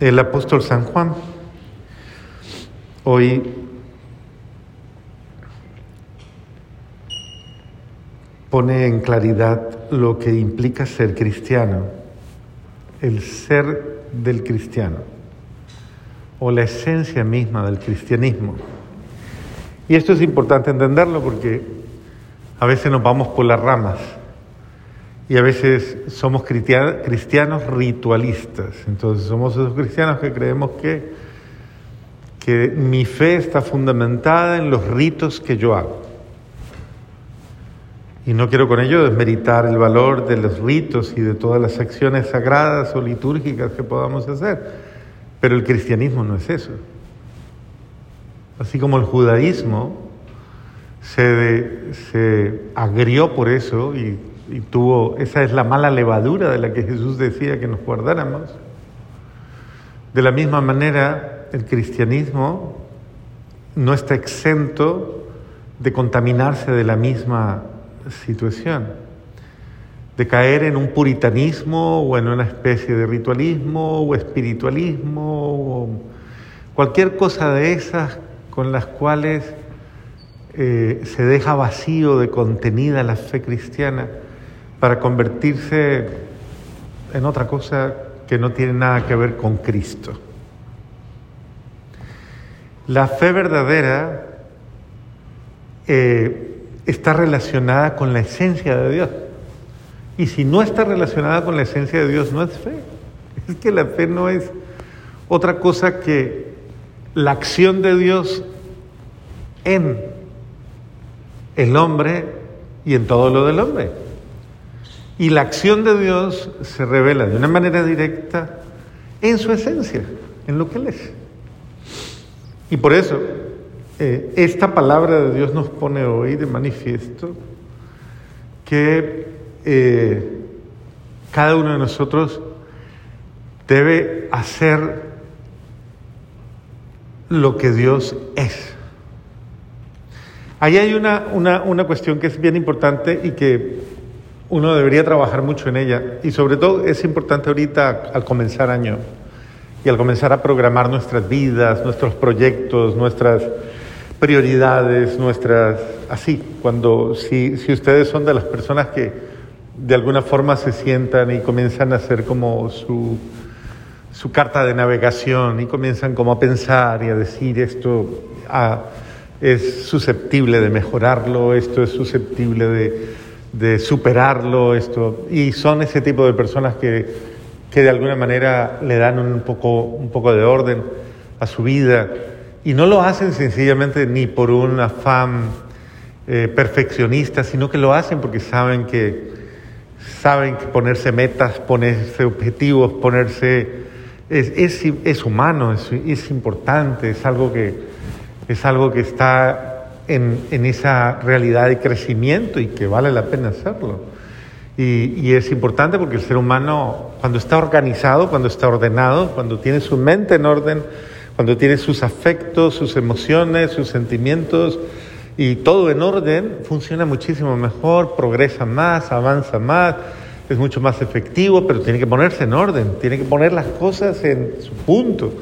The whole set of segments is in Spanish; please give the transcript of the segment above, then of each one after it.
el apóstol San Juan. Hoy pone en claridad lo que implica ser cristiano, el ser del cristiano, o la esencia misma del cristianismo. Y esto es importante entenderlo porque a veces nos vamos por las ramas y a veces somos cristianos ritualistas. Entonces somos esos cristianos que creemos que, que mi fe está fundamentada en los ritos que yo hago. Y no quiero con ello desmeritar el valor de los ritos y de todas las acciones sagradas o litúrgicas que podamos hacer, pero el cristianismo no es eso. Así como el judaísmo se, se agrió por eso y, y tuvo, esa es la mala levadura de la que Jesús decía que nos guardáramos. De la misma manera, el cristianismo no está exento de contaminarse de la misma situación, de caer en un puritanismo o en una especie de ritualismo o espiritualismo o cualquier cosa de esas con las cuales eh, se deja vacío de contenida la fe cristiana para convertirse en otra cosa que no tiene nada que ver con Cristo. La fe verdadera eh, está relacionada con la esencia de Dios. Y si no está relacionada con la esencia de Dios, no es fe. Es que la fe no es otra cosa que la acción de Dios en el hombre y en todo lo del hombre. Y la acción de Dios se revela de una manera directa en su esencia, en lo que Él es. Y por eso eh, esta palabra de Dios nos pone hoy de manifiesto que eh, cada uno de nosotros debe hacer lo que Dios es. Ahí hay una, una, una, cuestión que es bien importante y que uno debería trabajar mucho en ella. Y sobre todo es importante ahorita al comenzar año y al comenzar a programar nuestras vidas, nuestros proyectos, nuestras prioridades, nuestras, así, cuando, si, si ustedes son de las personas que de alguna forma se sientan y comienzan a hacer como su, su carta de navegación y comienzan como a pensar y a decir esto ah, es susceptible de mejorarlo, esto es susceptible de, de, superarlo, esto, y son ese tipo de personas que, que de alguna manera le dan un poco, un poco de orden a su vida. Y no lo hacen sencillamente ni por un afán eh, perfeccionista, sino que lo hacen porque saben que, saben que ponerse metas, ponerse objetivos, ponerse... Es, es, es humano, es, es, importante, es algo que, es algo que está en, en, esa realidad de crecimiento y que vale la pena hacerlo. Y, y es importante porque el ser humano, cuando está organizado, cuando está ordenado, cuando tiene su mente en orden, cuando tiene sus afectos, sus emociones, sus sentimientos y todo en orden, funciona muchísimo mejor, progresa más, avanza más, es mucho más efectivo, pero tiene que ponerse en orden, tiene que poner las cosas en su punto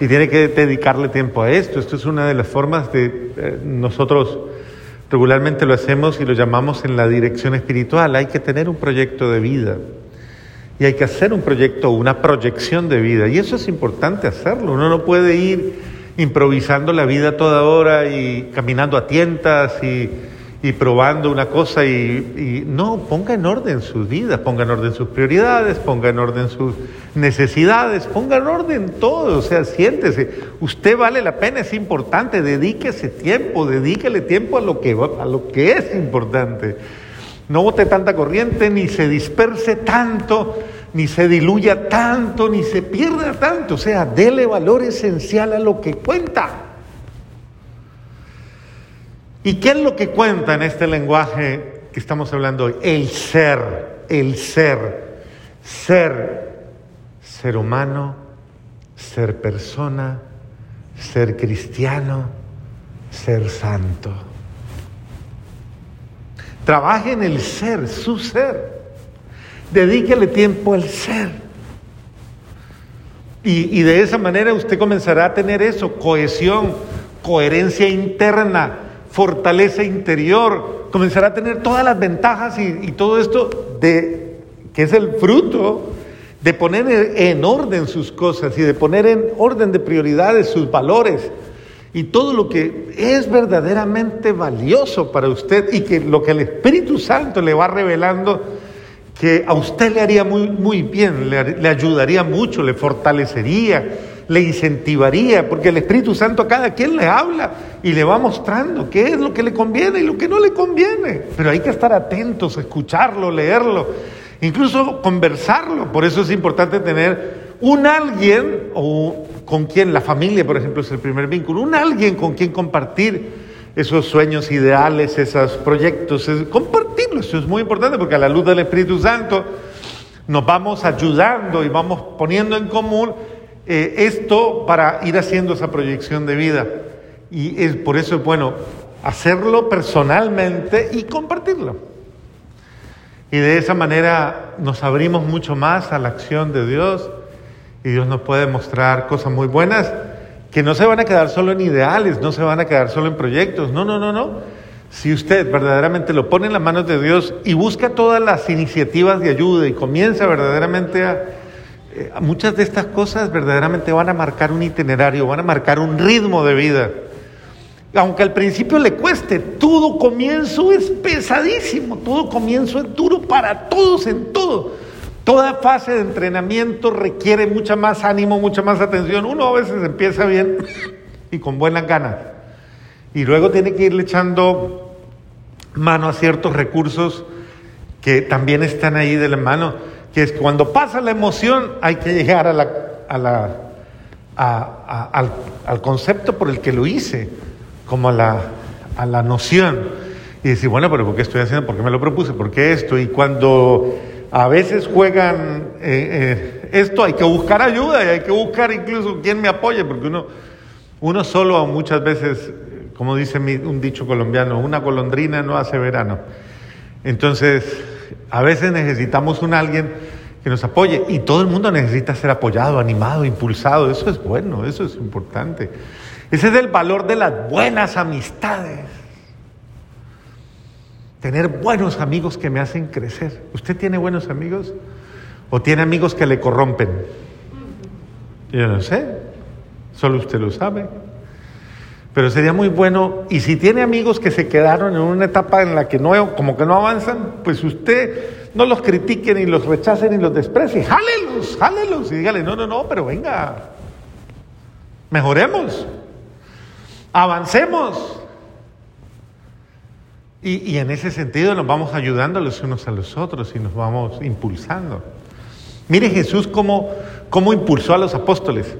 y tiene que dedicarle tiempo a esto. Esto es una de las formas de eh, nosotros regularmente lo hacemos y lo llamamos en la dirección espiritual. Hay que tener un proyecto de vida. Y hay que hacer un proyecto, una proyección de vida. Y eso es importante hacerlo. Uno no puede ir improvisando la vida toda hora y caminando a tientas y, y probando una cosa y, y, no, ponga en orden sus vidas, ponga en orden sus prioridades, ponga en orden sus necesidades, ponga en orden todo, o sea, siéntese, usted vale la pena, es importante, dedíquese tiempo, dedíquele tiempo a lo que, a lo que es importante. No bote tanta corriente, ni se disperse tanto, ni se diluya tanto, ni se pierda tanto. O sea, dele valor esencial a lo que cuenta. ¿Y qué es lo que cuenta en este lenguaje que estamos hablando hoy? El ser, el ser, ser, ser humano, ser persona, ser cristiano, ser santo. Trabaje en el ser, su ser. Dedíquele tiempo al ser. Y, y de esa manera usted comenzará a tener eso, cohesión, coherencia interna, fortaleza interior, comenzará a tener todas las ventajas y, y todo esto de que es el fruto de poner en orden sus cosas y de poner en orden de prioridades sus valores y todo lo que es verdaderamente valioso para usted y que lo que el Espíritu Santo le va revelando que a usted le haría muy, muy bien, le, le ayudaría mucho, le fortalecería, le incentivaría, porque el Espíritu Santo a cada quien le habla y le va mostrando qué es lo que le conviene y lo que no le conviene. Pero hay que estar atentos, escucharlo, leerlo, incluso conversarlo. Por eso es importante tener un alguien o con quien la familia, por ejemplo, es el primer vínculo, un alguien con quien compartir esos sueños ideales, esos proyectos, es. Eso es muy importante porque a la luz del Espíritu Santo nos vamos ayudando y vamos poniendo en común eh, esto para ir haciendo esa proyección de vida. Y es, por eso es bueno hacerlo personalmente y compartirlo. Y de esa manera nos abrimos mucho más a la acción de Dios y Dios nos puede mostrar cosas muy buenas que no se van a quedar solo en ideales, no se van a quedar solo en proyectos. No, no, no, no. Si usted verdaderamente lo pone en las manos de Dios y busca todas las iniciativas de ayuda y comienza verdaderamente a eh, muchas de estas cosas verdaderamente van a marcar un itinerario, van a marcar un ritmo de vida. Aunque al principio le cueste, todo comienzo es pesadísimo, todo comienzo es duro para todos en todo. Toda fase de entrenamiento requiere mucha más ánimo, mucha más atención. Uno a veces empieza bien y con buenas ganas. Y luego tiene que irle echando mano a ciertos recursos que también están ahí de la mano que es cuando pasa la emoción hay que llegar a la, al, al, concepto por el que lo hice, como a la, la noción. Y decir, bueno, pero ¿por qué estoy haciendo? ¿Por qué me lo propuse? ¿Por qué esto? Y cuando a veces juegan eh, eh, esto, hay que buscar ayuda y hay que buscar incluso quien me apoye, porque uno, uno solo muchas veces, como dice un dicho colombiano, una golondrina no hace verano. Entonces, a veces necesitamos un alguien que nos apoye y todo el mundo necesita ser apoyado, animado, impulsado. Eso es bueno, eso es importante. Ese es el valor de las buenas amistades. Tener buenos amigos que me hacen crecer. ¿Usted tiene buenos amigos? ¿O tiene amigos que le corrompen? Yo no sé, solo usted lo sabe. Pero sería muy bueno, y si tiene amigos que se quedaron en una etapa en la que no, como que no avanzan, pues usted no los critique ni los rechace ni los desprecie, jálelos, jálelos y dígale, no, no, no, pero venga, mejoremos, avancemos. Y, y en ese sentido nos vamos ayudando los unos a los otros y nos vamos impulsando. Mire Jesús cómo, cómo impulsó a los apóstoles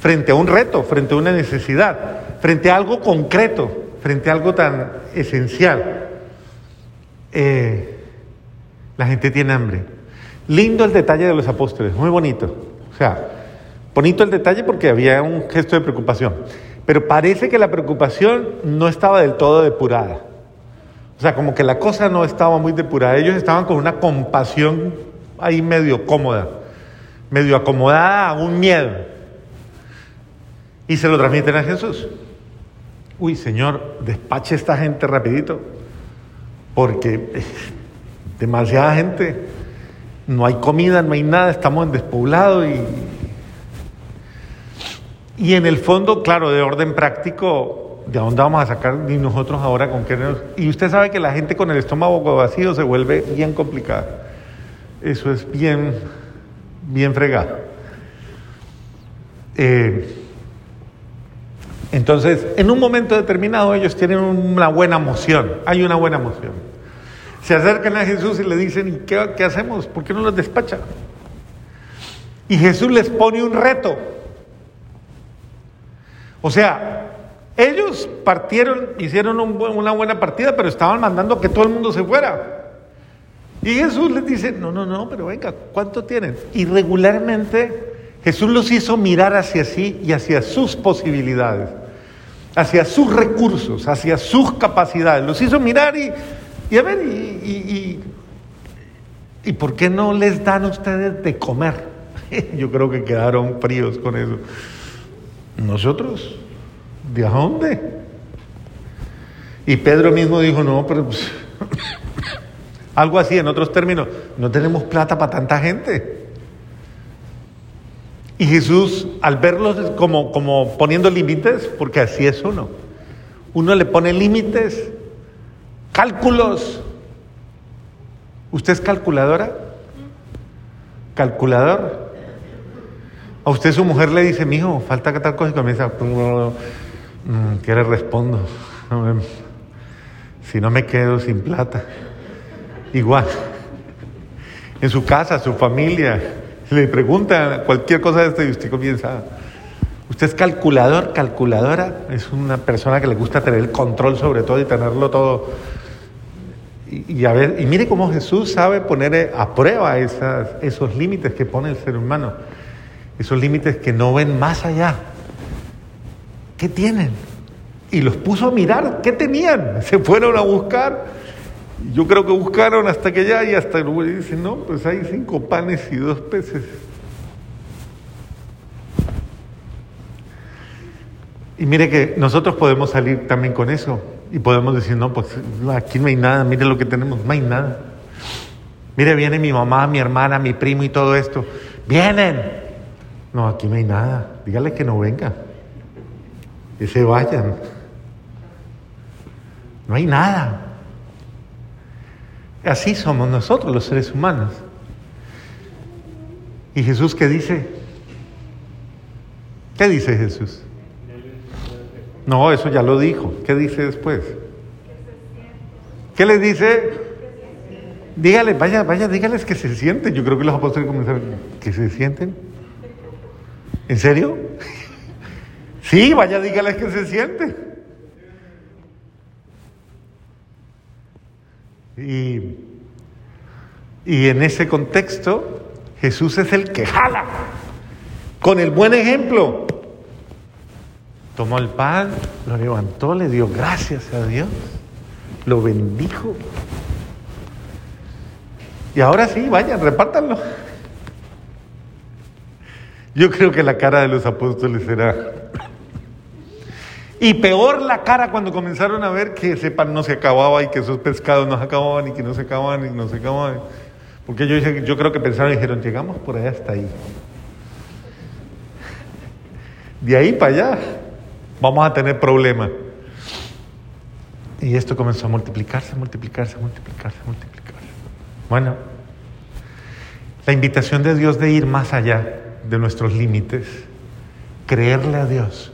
frente a un reto, frente a una necesidad frente a algo concreto, frente a algo tan esencial. Eh, la gente tiene hambre. Lindo el detalle de los apóstoles, muy bonito. O sea, bonito el detalle porque había un gesto de preocupación. Pero parece que la preocupación no estaba del todo depurada. O sea, como que la cosa no estaba muy depurada. Ellos estaban con una compasión ahí medio cómoda, medio acomodada a un miedo. Y se lo transmiten a Jesús uy Señor, despache esta gente rapidito, porque demasiada gente, no hay comida, no hay nada, estamos en despoblado y... Y en el fondo, claro, de orden práctico, ¿de dónde vamos a sacar ni nosotros ahora con qué Y usted sabe que la gente con el estómago vacío se vuelve bien complicada. Eso es bien, bien fregado. Eh, entonces, en un momento determinado ellos tienen una buena emoción, hay una buena emoción. Se acercan a Jesús y le dicen, ¿y qué, qué hacemos? ¿Por qué no los despacha? Y Jesús les pone un reto. O sea, ellos partieron, hicieron una buena partida, pero estaban mandando que todo el mundo se fuera. Y Jesús les dice, no, no, no, pero venga, ¿cuánto tienen? Y regularmente Jesús los hizo mirar hacia sí y hacia sus posibilidades hacia sus recursos, hacia sus capacidades. Los hizo mirar y, y a ver, y, y, por qué no les dan ustedes de comer? Yo creo que quedaron fríos con eso. ¿Nosotros? ¿De dónde? Y Pedro mismo dijo, no, pero pues, algo así, en otros términos, no tenemos plata para tanta gente. Y Jesús, al verlos como, como poniendo límites, porque así es uno, uno le pone límites, cálculos. ¿Usted es calculadora? ¿Calculador? A usted su mujer le dice, mijo, falta que tal cosa y comienza, mm, ¿qué le respondo? Si no me quedo sin plata. Igual. En su casa, su familia, le preguntan cualquier cosa de esto y usted comienza. Usted es calculador, calculadora, es una persona que le gusta tener el control sobre todo y tenerlo todo. Y, a ver, y mire cómo Jesús sabe poner a prueba esos límites que pone el ser humano, esos límites que no ven más allá. ¿Qué tienen? y los puso a mirar qué tenían. Se fueron a buscar. Yo creo que buscaron hasta que ya y hasta luego dicen, no, pues hay cinco panes y dos peces. Y mire que nosotros podemos salir también con eso y podemos decir, no, pues aquí no hay nada, mire lo que tenemos, no hay nada. Mire, viene mi mamá, mi hermana, mi primo y todo esto. Vienen. No, aquí no hay nada. Dígale que no venga. Que se vayan. No hay nada. Así somos nosotros los seres humanos. ¿Y Jesús qué dice? ¿Qué dice Jesús? No, eso ya lo dijo. ¿Qué dice después? ¿Qué les dice? Dígale, vaya, vaya, dígales que se sienten. Yo creo que los apóstoles comenzaron, ¿que se sienten? ¿En serio? Sí, vaya, dígales que se sienten. Y, en ese contexto, Jesús es el que jala con el buen ejemplo. Tomó el pan, lo levantó, le dio gracias a Dios, lo bendijo. Y ahora sí, vayan, repártanlo. Yo creo que la cara de los apóstoles era y peor la cara cuando comenzaron a ver que ese pan no se acababa y que esos pescados no se acababan y que no se acababan y no se acababan. Porque yo, yo creo que pensaron y dijeron, llegamos por allá hasta ahí. De ahí para allá vamos a tener problemas. Y esto comenzó a multiplicarse, multiplicarse, multiplicarse, multiplicarse. Bueno, la invitación de Dios de ir más allá de nuestros límites, creerle a Dios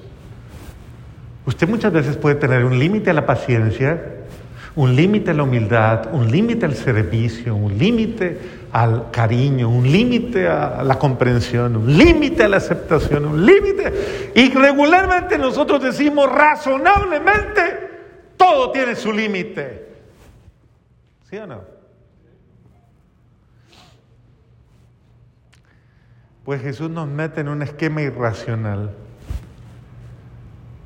Usted muchas veces puede tener un límite a la paciencia, un límite a la humildad, un límite al servicio, un límite al cariño, un límite a la comprensión, un límite a la aceptación, un límite. Y regularmente nosotros decimos razonablemente, todo tiene su límite. ¿Sí o no? Pues Jesús nos mete en un esquema irracional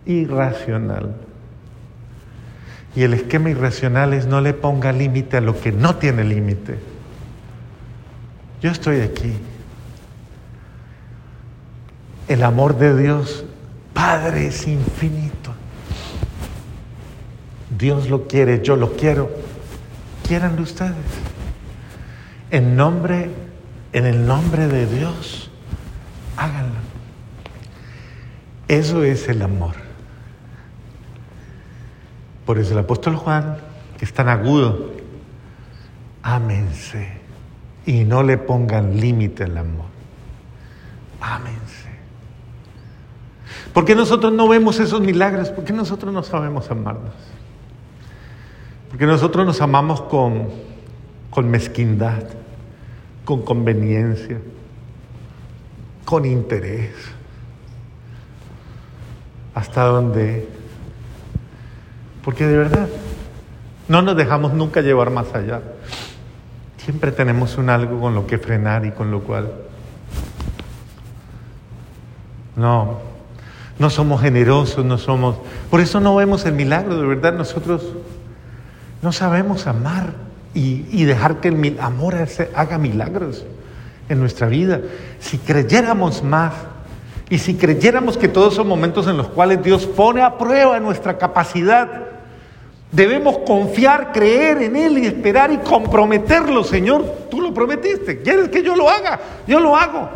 irracional. Y el esquema irracional es no le ponga límite a lo que no tiene límite. Yo estoy aquí. El amor de Dios, Padre, es infinito. Dios lo quiere, yo lo quiero. Quieranlo ustedes. En nombre, en el nombre de Dios, háganlo. Eso es el amor. Por eso el apóstol Juan, que es tan agudo, ámense y no le pongan límite al amor. Ámense. ¿Por qué nosotros no vemos esos milagros? ¿Por qué nosotros no sabemos amarnos? Porque nosotros nos amamos con, con mezquindad, con conveniencia, con interés. Hasta donde porque de verdad, no nos dejamos nunca llevar más allá. Siempre tenemos un algo con lo que frenar y con lo cual... No, no somos generosos, no somos... Por eso no vemos el milagro, de verdad nosotros no sabemos amar y, dejar que el amor haga milagros en nuestra vida, si creyéramos más y si creyéramos que todos son momentos en los cuales Dios pone a prueba nuestra capacidad, debemos confiar, creer en Él y esperar y comprometerlo, Señor. Tú lo prometiste. ¿Quieres que yo lo haga? Yo lo hago.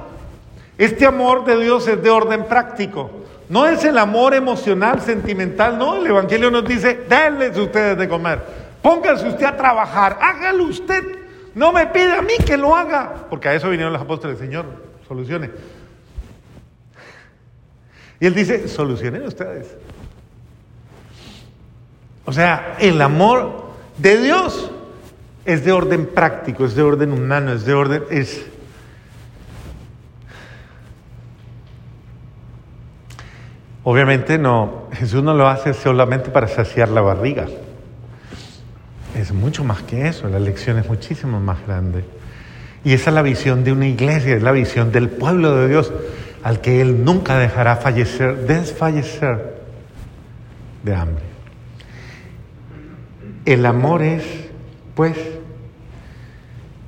Este amor de Dios es de orden práctico. No es el amor emocional, sentimental, no. El Evangelio nos dice, denles ustedes de comer. Pónganse usted a trabajar, hágalo usted. No me pide a mí que lo haga. Porque a eso vinieron los apóstoles, Señor, solucione. Y él dice, solucionen ustedes. O sea, el amor de Dios es de orden práctico, es de orden humano, es de orden, es... Obviamente no, Jesús no lo hace solamente para saciar la barriga. Es mucho más que eso, la lección es muchísimo más grande. Y esa es la visión de una iglesia, es la visión del pueblo de Dios al que Él nunca dejará fallecer, desfallecer de hambre. El amor es, pues,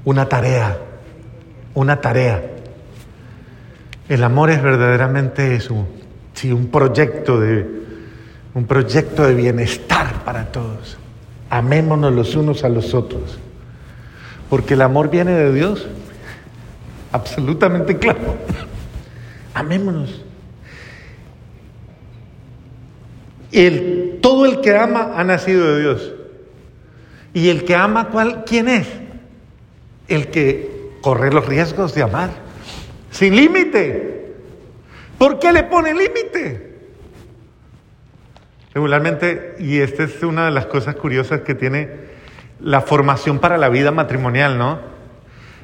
una tarea, una tarea. El amor es verdaderamente eso, sí, un proyecto de, un proyecto de bienestar para todos. Amémonos los unos a los otros, porque el amor viene de Dios, absolutamente claro. Amémonos. El, todo el que ama ha nacido de Dios. Y el que ama, ¿cuál, ¿quién es? El que corre los riesgos de amar. Sin límite. ¿Por qué le pone límite? Regularmente, y esta es una de las cosas curiosas que tiene la formación para la vida matrimonial, ¿no?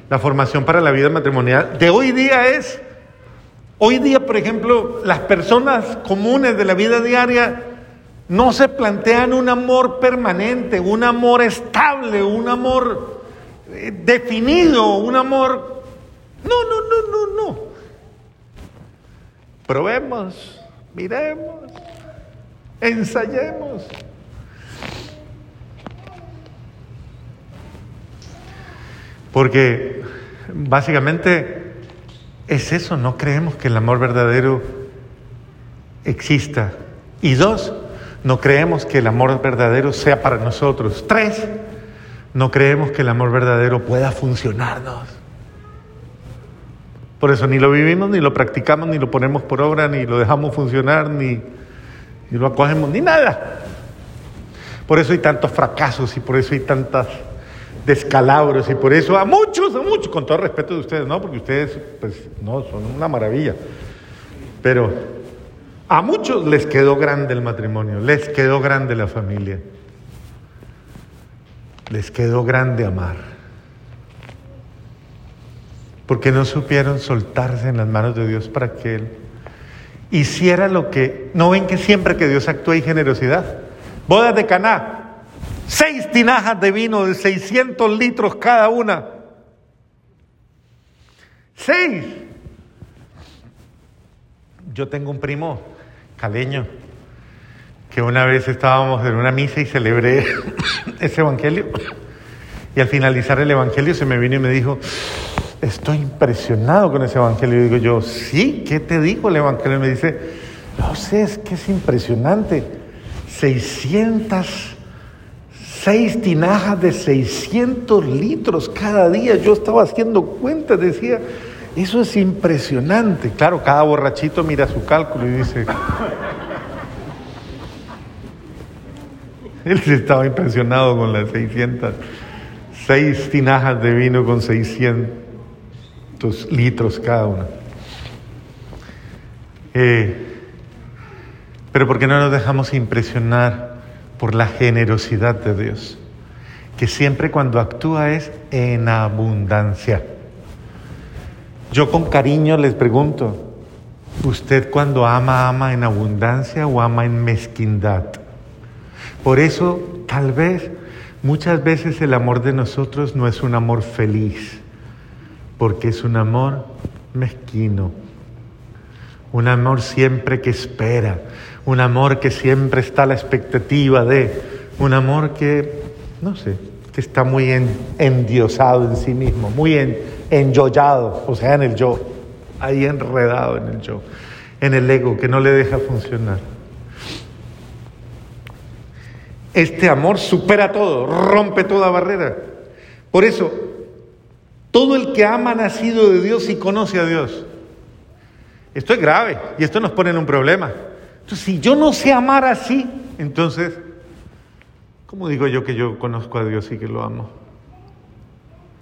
La formación para la vida matrimonial de hoy día es, hoy día, por ejemplo, las personas comunes de la vida diaria no se plantean un amor permanente, un amor estable, un amor eh, definido, un amor... No, no, no, no, no. Probemos, miremos, ensayemos. Porque básicamente es eso, no creemos que el amor verdadero exista. Y dos, no creemos que el amor verdadero sea para nosotros. Tres, no creemos que el amor verdadero pueda funcionarnos. Por eso ni lo vivimos, ni lo practicamos, ni lo ponemos por obra, ni lo dejamos funcionar, ni, ni lo acogemos, ni nada. Por eso hay tantos fracasos y por eso hay tantas descalabros y por eso a muchos, a muchos, con todo respeto de ustedes, ¿no? Porque ustedes, pues, no, son una maravilla. Pero a muchos les quedó grande el matrimonio, les quedó grande la familia, les quedó grande amar, porque no supieron soltarse en las manos de Dios para que Él hiciera lo que... ¿No ven que siempre que Dios actúa hay generosidad? Bodas de Caná, seis tinajas de vino de 600 litros cada una. Seis. Yo tengo un primo caleño, que una vez estábamos en una misa y celebré ese evangelio. Y al finalizar el evangelio se me vino y me dijo, estoy impresionado con ese evangelio. Y digo yo, sí, ¿qué te dijo el evangelio? Y me dice, no sé, es que es impresionante. 606 tinajas de 600 litros cada día. Yo estaba haciendo cuentas, decía, eso es impresionante. Claro, cada borrachito mira su cálculo y dice... Él estaba impresionado con las 600, seis tinajas de vino con 600 litros cada una. Eh, pero ¿por qué no nos dejamos impresionar por la generosidad de Dios? Que siempre cuando actúa es en abundancia. Yo con cariño les pregunto, ¿usted cuando ama, ama en abundancia o ama en mezquindad? Por eso, tal vez, muchas veces el amor de nosotros no es un amor feliz, porque es un amor mezquino, un amor siempre que espera, un amor que siempre está a la expectativa de, un amor que, no sé, que está muy endiosado en sí mismo, muy en, enyollado, o sea, en el yo, ahí enredado en el yo, en el ego que no le deja funcionar. Este amor supera todo, rompe toda barrera. Por eso, todo el que ama ha nacido de Dios y conoce a Dios. Esto es grave y esto nos pone en un problema. Entonces, si yo no sé amar así, entonces, ¿cómo digo yo que yo conozco a Dios y que lo amo?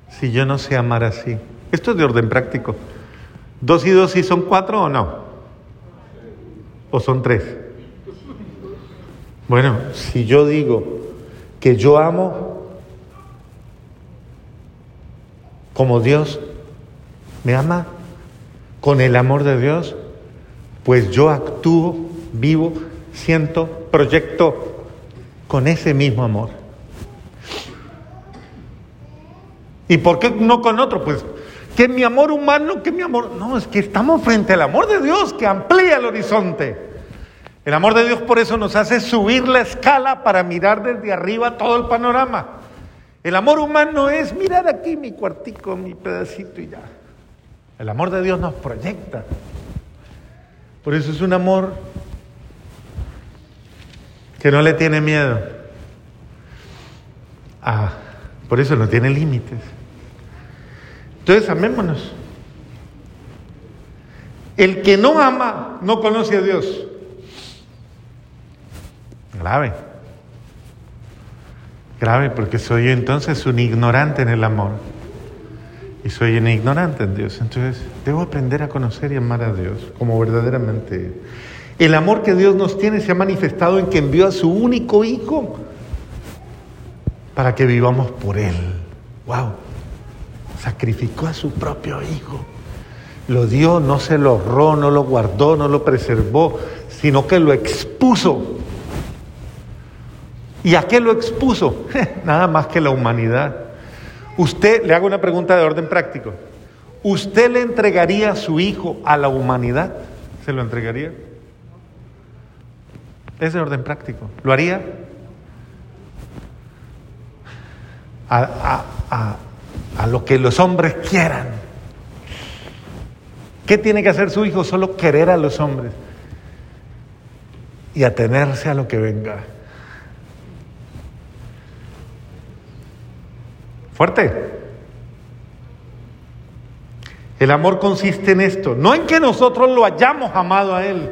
Si yo no sé amar así. Esto es de orden práctico. ¿Dos y dos sí son cuatro o no? ¿O son tres? Bueno, si yo digo que yo amo como Dios me ama, con el amor de Dios, pues yo actúo, vivo, siento, proyecto con ese mismo amor. ¿Y por qué no con otro? Pues que mi amor humano, que mi amor... No, es que estamos frente al amor de Dios que amplía el horizonte. El amor de Dios por eso nos hace subir la escala para mirar desde arriba todo el panorama. El amor humano es mirar aquí mi cuartico, mi pedacito y ya. El amor de Dios nos proyecta. Por eso es un amor que no le tiene miedo. Ah, por eso no tiene límites. Entonces amémonos. El que no ama no conoce a Dios. Grave. Grave porque soy entonces un ignorante en el amor. Y soy un ignorante en Dios. Entonces debo aprender a conocer y amar a Dios como verdaderamente. El amor que Dios nos tiene se ha manifestado en que envió a su único Hijo para que vivamos por Él. ¡Wow! Sacrificó a su propio Hijo. Lo dio, no se lo ahorró, no lo guardó, no lo preservó, sino que lo expuso ¿Y a qué lo expuso? Nada más que la humanidad. Usted, le hago una pregunta de orden práctico. ¿Usted le entregaría a su hijo a la humanidad? ¿Se lo entregaría? Es de orden práctico. ¿Lo haría? A, a lo que los hombres quieran. ¿Qué tiene que hacer su hijo? Solo querer a los hombres y atenerse a lo que venga. El amor consiste en esto, no en que nosotros lo hayamos amado a Él,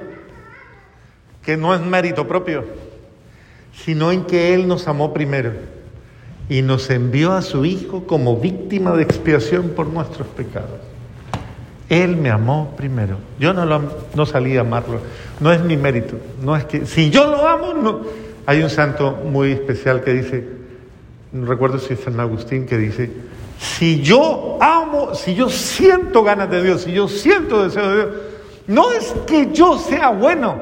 que no es mérito propio, sino en que Él nos amó primero y nos envió a su Hijo como víctima de expiación por nuestros pecados. Él me amó primero. Yo no, lo, no salí a amarlo. No es mi mérito. No es que si yo lo amo, no. Hay un santo muy especial que dice, recuerdo si es San Agustín, que dice, si yo amo, si yo siento ganas de Dios, si yo siento deseo de Dios, no es que yo sea bueno,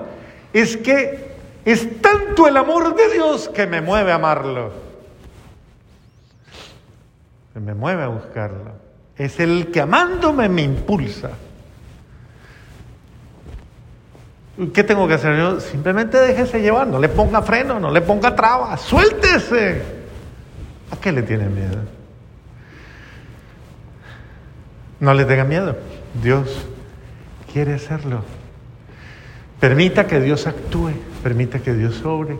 es que es tanto el amor de Dios que me mueve a amarlo, me mueve a buscarlo. Es el que amándome me impulsa. ¿Qué tengo que hacer yo? Simplemente déjese llevar, no le ponga freno, no le ponga trabas, suéltese. ¿A qué le tiene miedo? No le tenga miedo. Dios quiere hacerlo. Permita que Dios actúe, permita que Dios sobre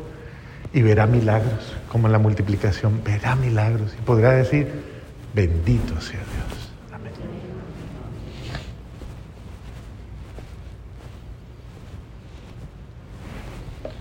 y verá milagros, como la multiplicación, verá milagros y podrá decir, bendito sea Dios.